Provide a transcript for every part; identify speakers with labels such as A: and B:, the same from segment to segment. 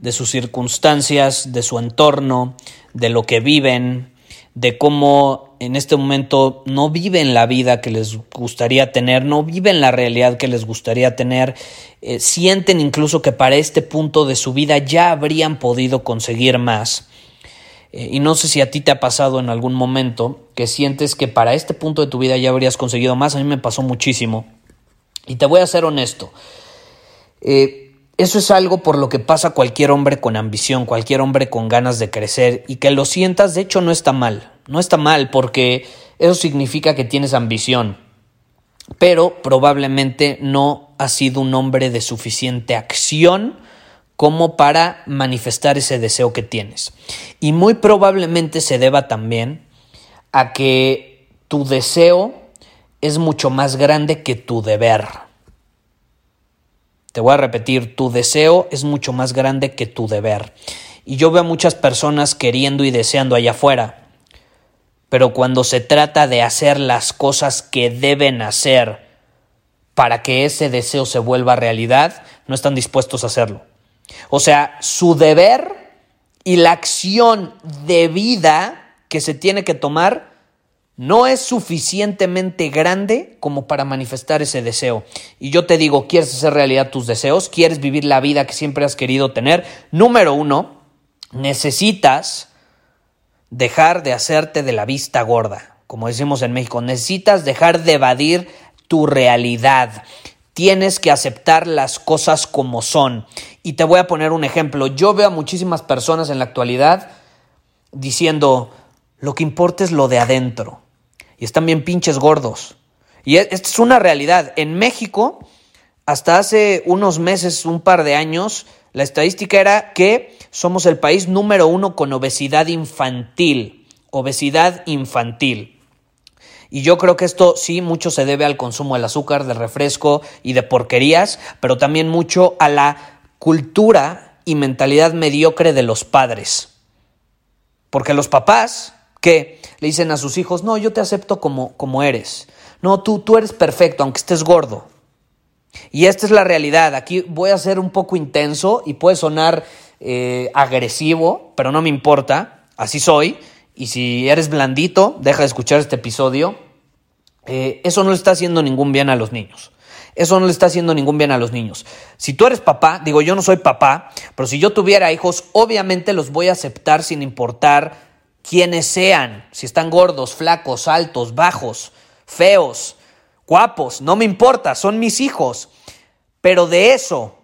A: de sus circunstancias, de su entorno, de lo que viven, de cómo en este momento no viven la vida que les gustaría tener, no viven la realidad que les gustaría tener, eh, sienten incluso que para este punto de su vida ya habrían podido conseguir más. Eh, y no sé si a ti te ha pasado en algún momento que sientes que para este punto de tu vida ya habrías conseguido más, a mí me pasó muchísimo. Y te voy a ser honesto. Eh, eso es algo por lo que pasa cualquier hombre con ambición, cualquier hombre con ganas de crecer y que lo sientas, de hecho no está mal, no está mal porque eso significa que tienes ambición, pero probablemente no has sido un hombre de suficiente acción como para manifestar ese deseo que tienes. Y muy probablemente se deba también a que tu deseo es mucho más grande que tu deber. Te voy a repetir, tu deseo es mucho más grande que tu deber. Y yo veo a muchas personas queriendo y deseando allá afuera. Pero cuando se trata de hacer las cosas que deben hacer para que ese deseo se vuelva realidad, no están dispuestos a hacerlo. O sea, su deber y la acción de vida que se tiene que tomar no es suficientemente grande como para manifestar ese deseo. Y yo te digo, ¿quieres hacer realidad tus deseos? ¿Quieres vivir la vida que siempre has querido tener? Número uno, necesitas dejar de hacerte de la vista gorda. Como decimos en México, necesitas dejar de evadir tu realidad. Tienes que aceptar las cosas como son. Y te voy a poner un ejemplo. Yo veo a muchísimas personas en la actualidad diciendo, lo que importa es lo de adentro y están bien pinches gordos. Y e, esta es una realidad. En México, hasta hace unos meses, un par de años, la estadística era que somos el país número uno con obesidad infantil. Obesidad infantil. Y yo creo que esto sí mucho se debe al consumo del azúcar, del refresco y de porquerías, pero también mucho a la cultura y mentalidad mediocre de los padres. Porque los papás le dicen a sus hijos, no, yo te acepto como, como eres. No, tú, tú eres perfecto, aunque estés gordo. Y esta es la realidad. Aquí voy a ser un poco intenso y puede sonar eh, agresivo, pero no me importa. Así soy. Y si eres blandito, deja de escuchar este episodio. Eh, eso no le está haciendo ningún bien a los niños. Eso no le está haciendo ningún bien a los niños. Si tú eres papá, digo yo no soy papá, pero si yo tuviera hijos, obviamente los voy a aceptar sin importar quienes sean, si están gordos, flacos, altos, bajos, feos, guapos, no me importa, son mis hijos. Pero de eso,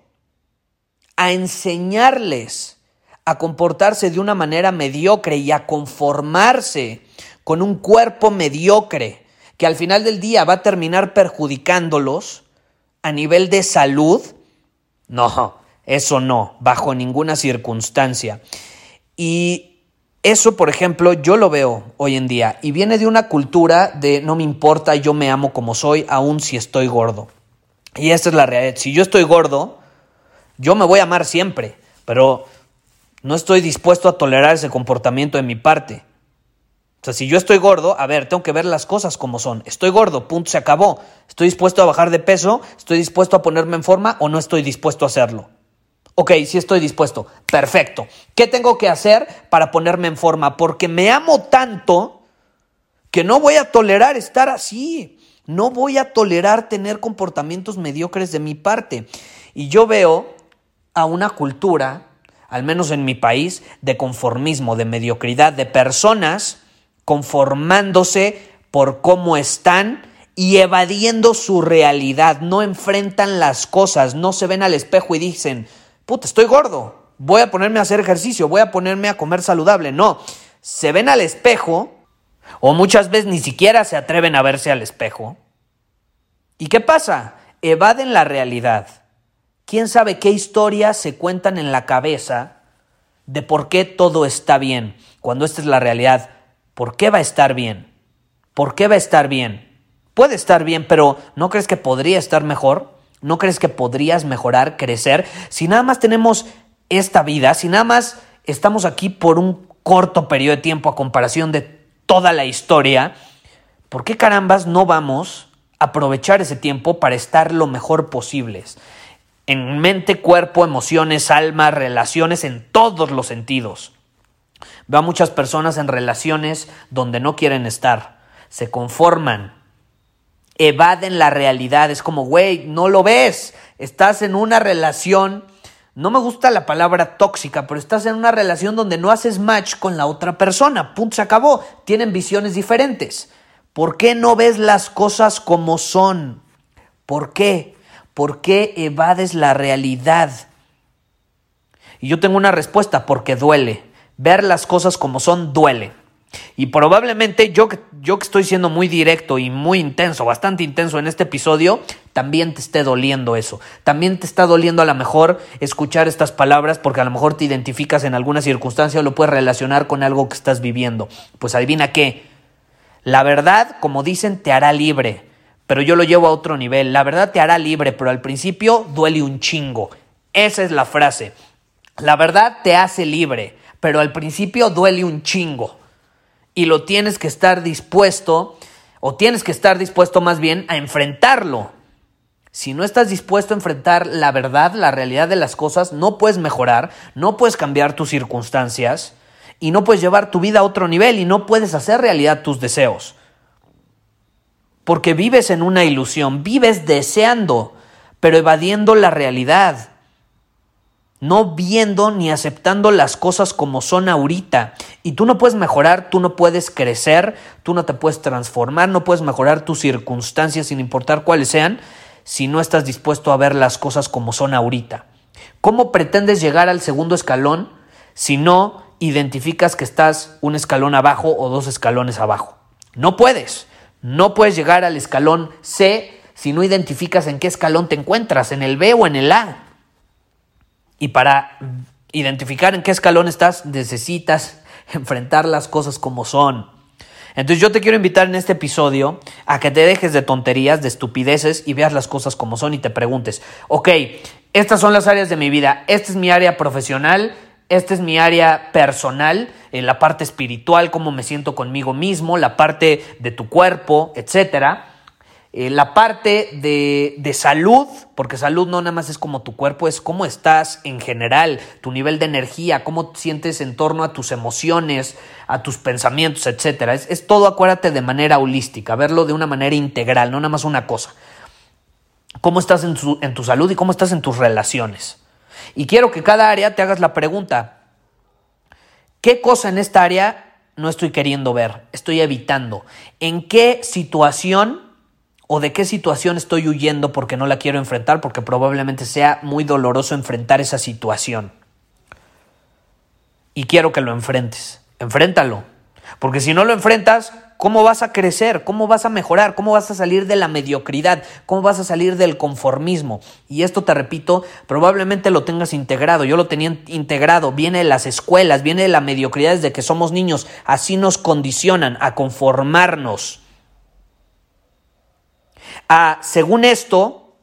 A: a enseñarles a comportarse de una manera mediocre y a conformarse con un cuerpo mediocre que al final del día va a terminar perjudicándolos a nivel de salud, no, eso no, bajo ninguna circunstancia. Y eso, por ejemplo, yo lo veo hoy en día y viene de una cultura de no me importa, yo me amo como soy, aun si estoy gordo. Y esta es la realidad. Si yo estoy gordo, yo me voy a amar siempre, pero no estoy dispuesto a tolerar ese comportamiento de mi parte. O sea, si yo estoy gordo, a ver, tengo que ver las cosas como son. Estoy gordo, punto, se acabó. Estoy dispuesto a bajar de peso, estoy dispuesto a ponerme en forma o no estoy dispuesto a hacerlo. Ok, sí estoy dispuesto. Perfecto. ¿Qué tengo que hacer para ponerme en forma? Porque me amo tanto que no voy a tolerar estar así. No voy a tolerar tener comportamientos mediocres de mi parte. Y yo veo a una cultura, al menos en mi país, de conformismo, de mediocridad, de personas conformándose por cómo están y evadiendo su realidad, no enfrentan las cosas, no se ven al espejo y dicen, puta, estoy gordo, voy a ponerme a hacer ejercicio, voy a ponerme a comer saludable. No, se ven al espejo o muchas veces ni siquiera se atreven a verse al espejo. ¿Y qué pasa? Evaden la realidad. ¿Quién sabe qué historias se cuentan en la cabeza de por qué todo está bien? Cuando esta es la realidad, ¿por qué va a estar bien? ¿Por qué va a estar bien? Puede estar bien, pero ¿no crees que podría estar mejor? ¿No crees que podrías mejorar, crecer? Si nada más tenemos esta vida, si nada más estamos aquí por un corto periodo de tiempo a comparación de toda la historia, ¿por qué carambas no vamos a aprovechar ese tiempo para estar lo mejor posibles? En mente, cuerpo, emociones, alma, relaciones, en todos los sentidos. Veo a muchas personas en relaciones donde no quieren estar, se conforman, evaden la realidad. Es como, güey, no lo ves. Estás en una relación, no me gusta la palabra tóxica, pero estás en una relación donde no haces match con la otra persona. Punto, se acabó. Tienen visiones diferentes. ¿Por qué no ves las cosas como son? ¿Por qué? ¿Por qué evades la realidad? Y yo tengo una respuesta, porque duele. Ver las cosas como son duele. Y probablemente yo, yo que estoy siendo muy directo y muy intenso, bastante intenso en este episodio, también te esté doliendo eso. También te está doliendo a lo mejor escuchar estas palabras porque a lo mejor te identificas en alguna circunstancia o lo puedes relacionar con algo que estás viviendo. Pues adivina qué. La verdad, como dicen, te hará libre. Pero yo lo llevo a otro nivel. La verdad te hará libre, pero al principio duele un chingo. Esa es la frase. La verdad te hace libre, pero al principio duele un chingo y lo tienes que estar dispuesto, o tienes que estar dispuesto más bien a enfrentarlo. Si no estás dispuesto a enfrentar la verdad, la realidad de las cosas, no puedes mejorar, no puedes cambiar tus circunstancias y no puedes llevar tu vida a otro nivel y no puedes hacer realidad tus deseos. Porque vives en una ilusión, vives deseando, pero evadiendo la realidad no viendo ni aceptando las cosas como son ahorita. Y tú no puedes mejorar, tú no puedes crecer, tú no te puedes transformar, no puedes mejorar tus circunstancias sin importar cuáles sean, si no estás dispuesto a ver las cosas como son ahorita. ¿Cómo pretendes llegar al segundo escalón si no identificas que estás un escalón abajo o dos escalones abajo? No puedes. No puedes llegar al escalón C si no identificas en qué escalón te encuentras, en el B o en el A. Y para identificar en qué escalón estás, necesitas enfrentar las cosas como son. Entonces yo te quiero invitar en este episodio a que te dejes de tonterías, de estupideces y veas las cosas como son y te preguntes, ok, estas son las áreas de mi vida, esta es mi área profesional, esta es mi área personal, en la parte espiritual, cómo me siento conmigo mismo, la parte de tu cuerpo, etcétera. Eh, la parte de, de, salud, porque salud no nada más es como tu cuerpo, es cómo estás en general, tu nivel de energía, cómo te sientes en torno a tus emociones, a tus pensamientos, etc. Es, es todo, acuérdate, de manera holística, verlo de una manera integral, no nada más una cosa. Cómo estás en tu, en tu salud y cómo estás en tus relaciones. Y quiero que cada área te hagas la pregunta, ¿qué cosa en esta área no estoy queriendo ver? Estoy evitando. ¿En qué situación o de qué situación estoy huyendo porque no la quiero enfrentar, porque probablemente sea muy doloroso enfrentar esa situación. Y quiero que lo enfrentes. Enfréntalo. Porque si no lo enfrentas, ¿cómo vas a crecer? ¿Cómo vas a mejorar? ¿Cómo vas a salir de la mediocridad? ¿Cómo vas a salir del conformismo? Y esto te repito, probablemente lo tengas integrado. Yo lo tenía integrado. Viene de las escuelas, viene de la mediocridad desde que somos niños. Así nos condicionan a conformarnos a, según esto,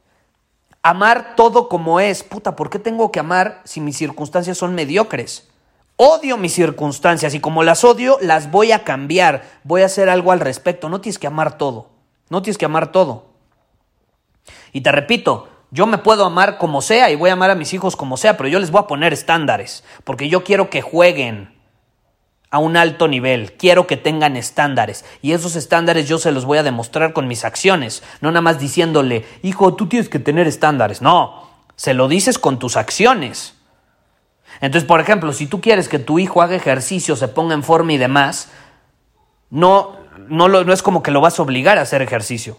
A: amar todo como es. Puta, ¿por qué tengo que amar si mis circunstancias son mediocres? Odio mis circunstancias y como las odio, las voy a cambiar. Voy a hacer algo al respecto. No tienes que amar todo. No tienes que amar todo. Y te repito, yo me puedo amar como sea y voy a amar a mis hijos como sea, pero yo les voy a poner estándares, porque yo quiero que jueguen, a un alto nivel, quiero que tengan estándares y esos estándares yo se los voy a demostrar con mis acciones, no nada más diciéndole, hijo, tú tienes que tener estándares, no, se lo dices con tus acciones. Entonces, por ejemplo, si tú quieres que tu hijo haga ejercicio, se ponga en forma y demás, no, no, no es como que lo vas a obligar a hacer ejercicio.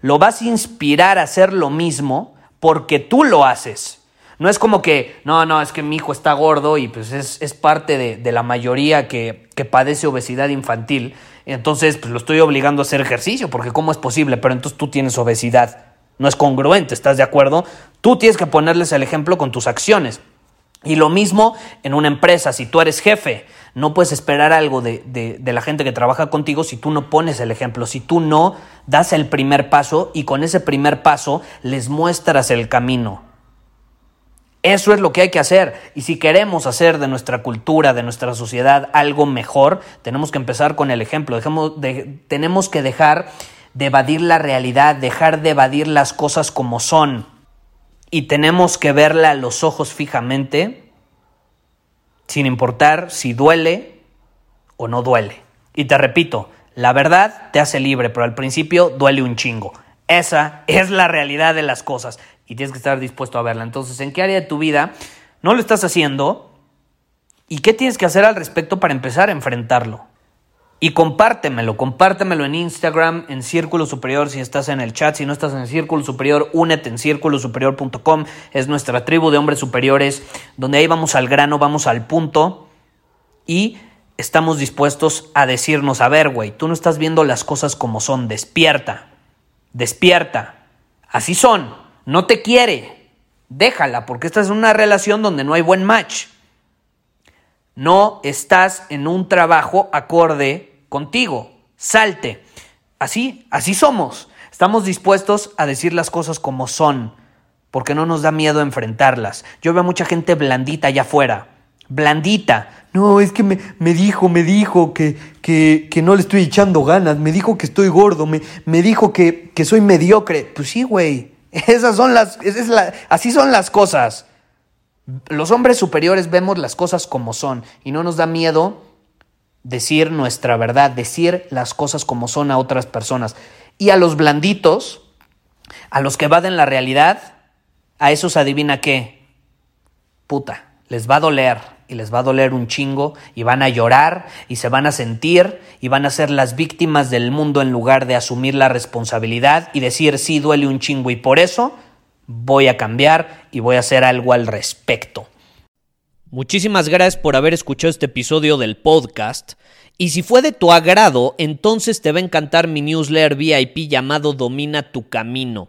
A: Lo vas a inspirar a hacer lo mismo porque tú lo haces. No es como que, no, no, es que mi hijo está gordo y pues es, parte de, la mayoría que, que, padece obesidad infantil. Entonces, pues lo estoy obligando a hacer ejercicio, porque ¿cómo es posible? Pero entonces tú tienes obesidad. No es congruente, ¿estás de acuerdo? Tú tienes que ponerles el ejemplo con tus acciones. Y lo mismo en una empresa, si tú eres jefe, no puedes esperar algo de, de, la gente que trabaja contigo si tú no pones el ejemplo, si tú no das el primer paso y con ese primer paso les muestras el camino. Eso es lo que hay que hacer. Y si queremos hacer de nuestra cultura, de nuestra sociedad algo mejor, tenemos que empezar con el ejemplo. tenemos que dejar de evadir la realidad, dejar de evadir las cosas como son. Y tenemos que verla a los ojos fijamente, sin importar si duele o no duele. Y te repito, la verdad te hace libre, pero al principio duele un chingo. Esa es la realidad de las cosas y tienes que estar dispuesto a verla. Entonces, ¿en qué área de tu vida no lo estás haciendo? ¿Y qué tienes que hacer al respecto para empezar a enfrentarlo? Y compártemelo, compártemelo en Instagram, en Círculo Superior, si estás en el chat, si no estás en Círculo Superior, únete en círculosuperior.com, es nuestra tribu de hombres superiores, donde ahí vamos al grano, vamos al punto y estamos dispuestos a decirnos, a ver, güey, tú no estás viendo las cosas como son, despierta, despierta, así son, no te quiere, déjala, porque esta es una relación donde no hay buen match. No estás en un trabajo acorde contigo. Salte. Así, así somos. Estamos dispuestos a decir las cosas como son, porque no nos da miedo enfrentarlas. Yo veo a mucha gente blandita allá afuera. Blandita. No, es que me, me dijo, me dijo que, que, que, no le estoy echando ganas, me dijo que estoy gordo, me, me dijo que, que soy mediocre. Pues sí, güey. Esas son las, es la, así son las cosas. Los hombres superiores vemos las cosas como son y no nos da miedo decir nuestra verdad, decir las cosas como son a otras personas. Y a los blanditos, a los que evaden la realidad, a esos adivina qué. Puta, les va a doler y les va a doler un chingo y van a llorar y se van a sentir y van a ser las víctimas del mundo en lugar de asumir la responsabilidad y decir sí duele un chingo y por eso voy a cambiar y voy a hacer algo al respecto. Muchísimas gracias por haber escuchado este episodio del podcast. Y si fue de tu agrado, entonces te va a encantar mi newsletter VIP llamado Domina tu Camino.